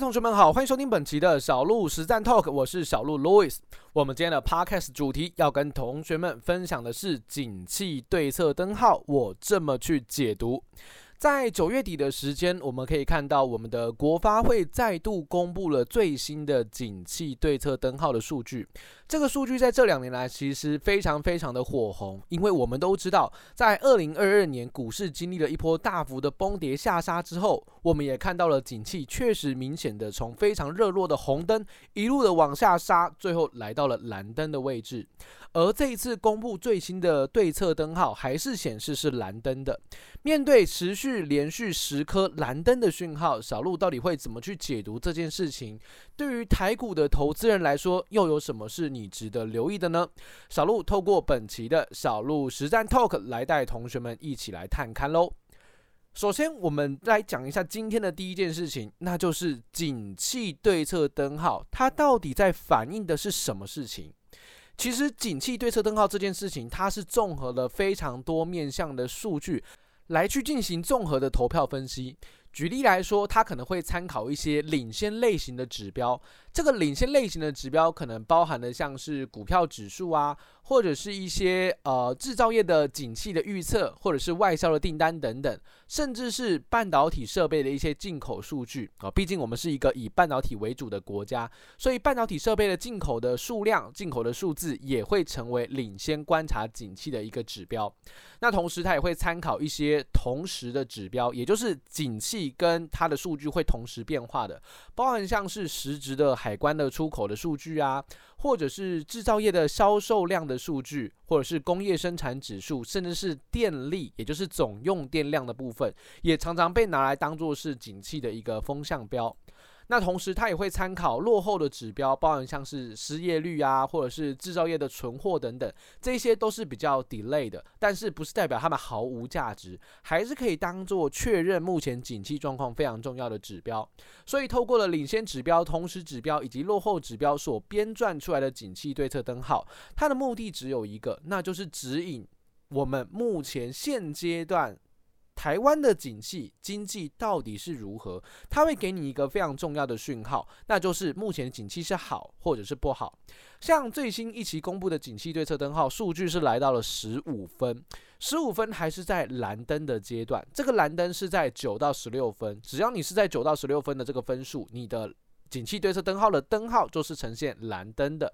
同学们好，欢迎收听本期的小鹿实战 Talk，我是小鹿 Louis。我们今天的 Podcast 主题要跟同学们分享的是景气对策灯号，我这么去解读。在九月底的时间，我们可以看到我们的国发会再度公布了最新的景气对策灯号的数据。这个数据在这两年来其实非常非常的火红，因为我们都知道，在二零二二年股市经历了一波大幅的崩跌下杀之后，我们也看到了景气确实明显的从非常热络的红灯一路的往下杀，最后来到了蓝灯的位置。而这一次公布最新的对策灯号，还是显示是蓝灯的。面对持续连续十颗蓝灯的讯号，小鹿到底会怎么去解读这件事情？对于台股的投资人来说，又有什么是你值得留意的呢？小鹿透过本期的小鹿实战 Talk 来带同学们一起来探看喽。首先，我们来讲一下今天的第一件事情，那就是景气对策灯号，它到底在反映的是什么事情？其实，景气对策灯号这件事情，它是综合了非常多面向的数据，来去进行综合的投票分析。举例来说，它可能会参考一些领先类型的指标。这个领先类型的指标可能包含的像是股票指数啊，或者是一些呃制造业的景气的预测，或者是外销的订单等等，甚至是半导体设备的一些进口数据啊。毕竟我们是一个以半导体为主的国家，所以半导体设备的进口的数量、进口的数字也会成为领先观察景气的一个指标。那同时，它也会参考一些同时的指标，也就是景气跟它的数据会同时变化的，包含像是实质的。海关的出口的数据啊，或者是制造业的销售量的数据，或者是工业生产指数，甚至是电力，也就是总用电量的部分，也常常被拿来当做是景气的一个风向标。那同时，它也会参考落后的指标，包含像是失业率啊，或者是制造业的存货等等，这些都是比较 delay 的，但是不是代表它们毫无价值，还是可以当做确认目前景气状况非常重要的指标。所以，透过了领先指标、同时指标以及落后指标所编撰出来的景气对策灯号，它的目的只有一个，那就是指引我们目前现阶段。台湾的景气经济到底是如何？它会给你一个非常重要的讯号，那就是目前景气是好或者是不好。像最新一期公布的景气对策灯号数据是来到了十五分，十五分还是在蓝灯的阶段。这个蓝灯是在九到十六分，只要你是在九到十六分的这个分数，你的景气对策灯号的灯号就是呈现蓝灯的。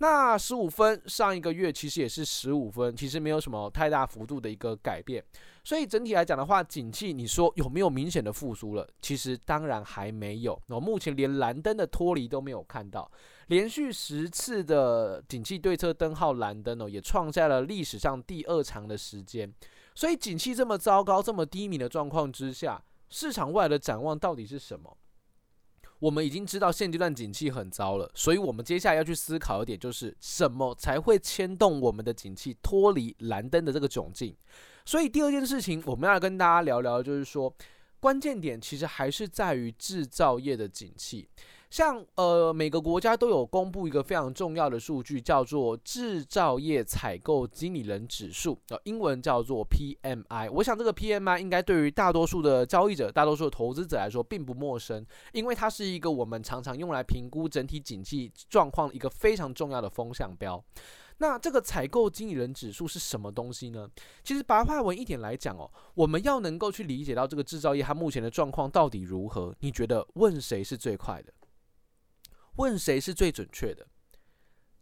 那十五分上一个月其实也是十五分，其实没有什么太大幅度的一个改变。所以整体来讲的话，景气你说有没有明显的复苏了？其实当然还没有。我目前连蓝灯的脱离都没有看到，连续十次的景气对策灯号蓝灯哦，也创下了历史上第二长的时间。所以景气这么糟糕、这么低迷的状况之下，市场未来的展望到底是什么？我们已经知道现阶段景气很糟了，所以我们接下来要去思考一点，就是什么才会牵动我们的景气脱离蓝灯的这个窘境。所以第二件事情，我们要跟大家聊聊，就是说关键点其实还是在于制造业的景气。像呃，每个国家都有公布一个非常重要的数据，叫做制造业采购经理人指数，呃，英文叫做 PMI。我想这个 PMI 应该对于大多数的交易者、大多数的投资者来说并不陌生，因为它是一个我们常常用来评估整体景气状况一个非常重要的风向标。那这个采购经理人指数是什么东西呢？其实白话文一点来讲哦，我们要能够去理解到这个制造业它目前的状况到底如何，你觉得问谁是最快的？问谁是最准确的？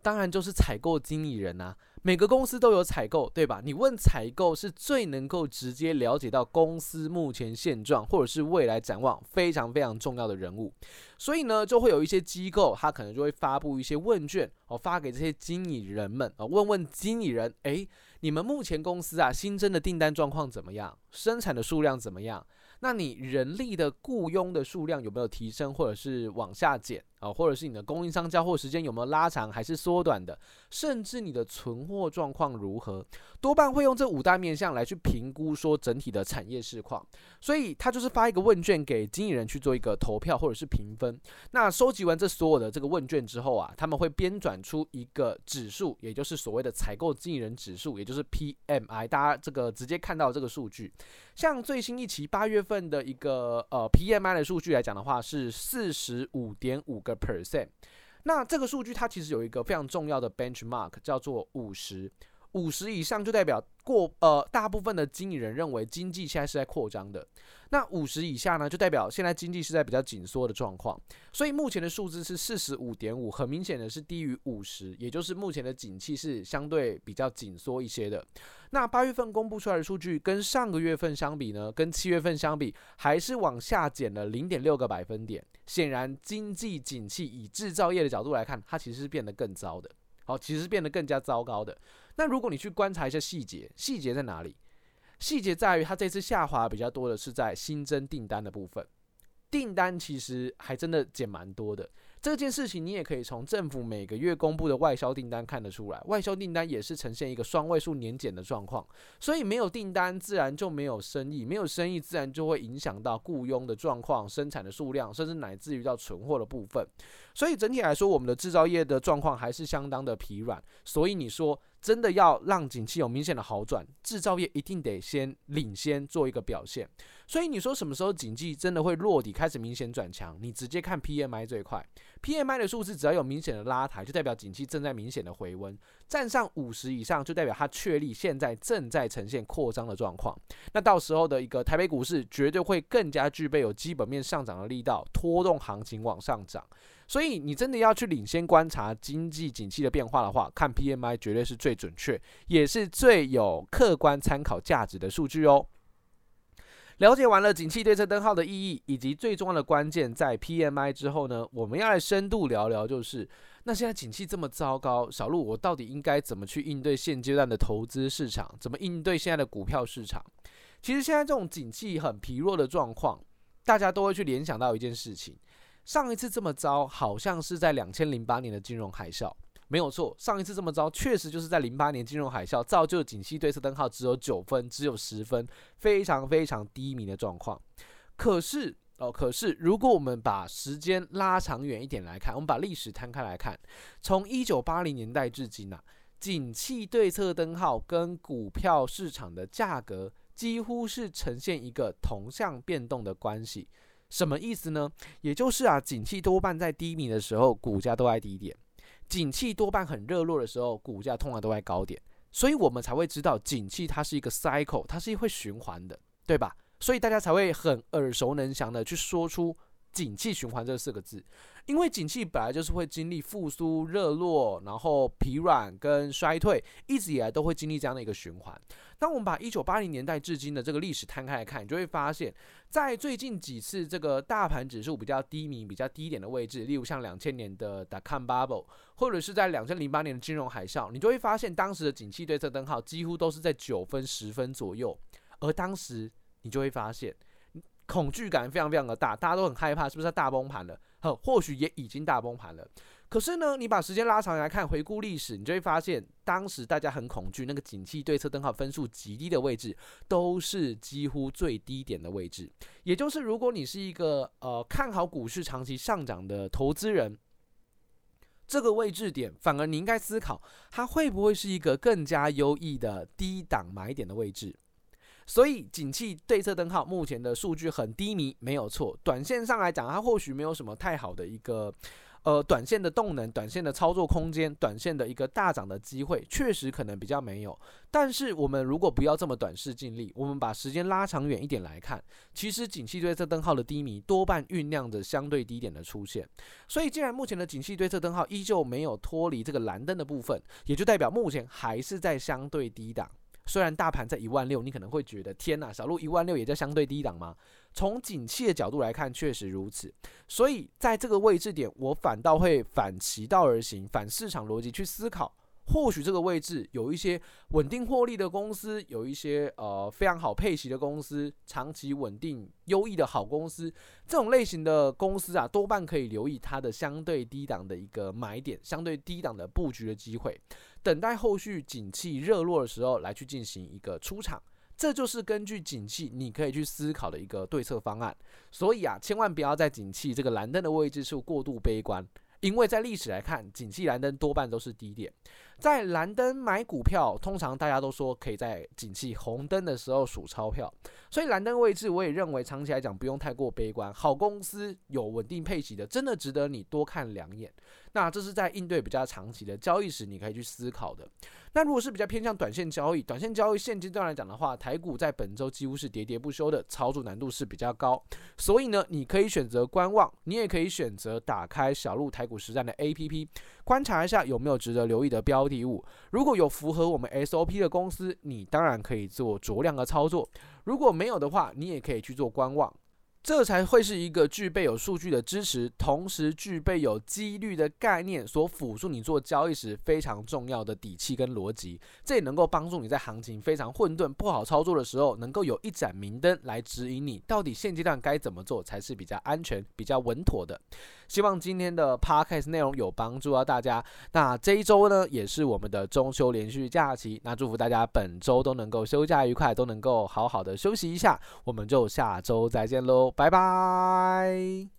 当然就是采购经理人啊。每个公司都有采购，对吧？你问采购是最能够直接了解到公司目前现状或者是未来展望非常非常重要的人物。所以呢，就会有一些机构，他可能就会发布一些问卷哦，发给这些经理人们啊，问问经理人，诶，你们目前公司啊新增的订单状况怎么样？生产的数量怎么样？那你人力的雇佣的数量有没有提升或者是往下减？啊，或者是你的供应商交货时间有没有拉长还是缩短的，甚至你的存货状况如何，多半会用这五大面向来去评估说整体的产业市况。所以他就是发一个问卷给经理人去做一个投票或者是评分。那收集完这所有的这个问卷之后啊，他们会编转出一个指数，也就是所谓的采购经理人指数，也就是 PMI。大家这个直接看到这个数据，像最新一期八月份的一个呃 PMI 的数据来讲的话，是四十五点五。个 percent，那这个数据它其实有一个非常重要的 benchmark，叫做五十，五十以上就代表过呃大部分的经理人认为经济现在是在扩张的。那五十以下呢，就代表现在经济是在比较紧缩的状况，所以目前的数字是四十五点五，很明显的是低于五十，也就是目前的景气是相对比较紧缩一些的。那八月份公布出来的数据跟上个月份相比呢，跟七月份相比，还是往下减了零点六个百分点。显然，经济景气以制造业的角度来看，它其实是变得更糟的。好，其实是变得更加糟糕的。那如果你去观察一下细节，细节在哪里？细节在于，它这次下滑比较多的是在新增订单的部分，订单其实还真的减蛮多的。这件事情你也可以从政府每个月公布的外销订单看得出来，外销订单也是呈现一个双位数年减的状况。所以没有订单，自然就没有生意，没有生意，自然就会影响到雇佣的状况、生产的数量，甚至乃至于到存货的部分。所以整体来说，我们的制造业的状况还是相当的疲软。所以你说。真的要让景气有明显的好转，制造业一定得先领先做一个表现。所以你说什么时候景气真的会落底，开始明显转强？你直接看 PMI 这一块，PMI 的数字只要有明显的拉抬，就代表景气正在明显的回温，站上五十以上，就代表它确立现在正在呈现扩张的状况。那到时候的一个台北股市绝对会更加具备有基本面上涨的力道，拖动行情往上涨。所以你真的要去领先观察经济景气的变化的话，看 PMI 绝对是最准确，也是最有客观参考价值的数据哦。了解完了景气对策灯号的意义以及最重要的关键在 PMI 之后呢，我们要来深度聊聊，就是那现在景气这么糟糕，小路我到底应该怎么去应对现阶段的投资市场，怎么应对现在的股票市场？其实现在这种景气很疲弱的状况，大家都会去联想到一件事情。上一次这么糟，好像是在两千零八年的金融海啸，没有错。上一次这么糟，确实就是在零八年金融海啸，造就景气对策灯号只有九分，只有十分，非常非常低迷的状况。可是哦，可是如果我们把时间拉长远一点来看，我们把历史摊开来看，从一九八零年代至今啊，景气对策灯号跟股票市场的价格几乎是呈现一个同向变动的关系。什么意思呢？也就是啊，景气多半在低迷的时候，股价都在低点；景气多半很热络的时候，股价通常都在高点。所以我们才会知道，景气它是一个 cycle，它是会循环的，对吧？所以大家才会很耳熟能详的去说出“景气循环”这四个字。因为景气本来就是会经历复苏、热络，然后疲软跟衰退，一直以来都会经历这样的一个循环。当我们把一九八零年代至今的这个历史摊开来看，你就会发现，在最近几次这个大盘指数比较低迷、比较低点的位置，例如像两千年的 dot-com bubble，或者是在两千零八年的金融海啸，你就会发现当时的景气对策灯号几乎都是在九分、十分左右，而当时你就会发现恐惧感非常非常的大，大家都很害怕，是不是大崩盘了？呵，或许也已经大崩盘了。可是呢，你把时间拉长来看，回顾历史，你就会发现，当时大家很恐惧，那个景气对策灯号分数极低的位置，都是几乎最低点的位置。也就是，如果你是一个呃看好股市长期上涨的投资人，这个位置点，反而你应该思考，它会不会是一个更加优异的低档买点的位置？所以，景气对策灯号目前的数据很低迷，没有错。短线上来讲，它或许没有什么太好的一个。呃，短线的动能、短线的操作空间、短线的一个大涨的机会，确实可能比较没有。但是，我们如果不要这么短视尽力，我们把时间拉长远一点来看，其实景气对策灯号的低迷多半酝酿着相对低点的出现。所以，既然目前的景气对策灯号依旧没有脱离这个蓝灯的部分，也就代表目前还是在相对低档。虽然大盘在一万六，你可能会觉得天呐，小路一万六也在相对低档吗？从景气的角度来看，确实如此。所以在这个位置点，我反倒会反其道而行，反市场逻辑去思考，或许这个位置有一些稳定获利的公司，有一些呃非常好配息的公司，长期稳定优异的好公司，这种类型的公司啊，多半可以留意它的相对低档的一个买点，相对低档的布局的机会，等待后续景气热络的时候来去进行一个出场。这就是根据景气，你可以去思考的一个对策方案。所以啊，千万不要在景气这个蓝灯的位置处过度悲观，因为在历史来看，景气蓝灯多半都是低点。在蓝灯买股票，通常大家都说可以在景气红灯的时候数钞票。所以蓝灯位置，我也认为长期来讲不用太过悲观。好公司有稳定配息的，真的值得你多看两眼。那这是在应对比较长期的交易时，你可以去思考的。那如果是比较偏向短线交易，短线交易现阶段来讲的话，台股在本周几乎是喋喋不休的，操作难度是比较高。所以呢，你可以选择观望，你也可以选择打开小鹿台股实战的 APP，观察一下有没有值得留意的标标的物。如果有符合我们 SOP 的公司，你当然可以做酌量的操作；如果没有的话，你也可以去做观望。这才会是一个具备有数据的支持，同时具备有几率的概念所辅助你做交易时非常重要的底气跟逻辑。这也能够帮助你在行情非常混沌、不好操作的时候，能够有一盏明灯来指引你到底现阶段该怎么做才是比较安全、比较稳妥的。希望今天的 Podcast 内容有帮助到大家。那这一周呢，也是我们的中秋连续假期，那祝福大家本周都能够休假愉快，都能够好好的休息一下。我们就下周再见喽。拜拜。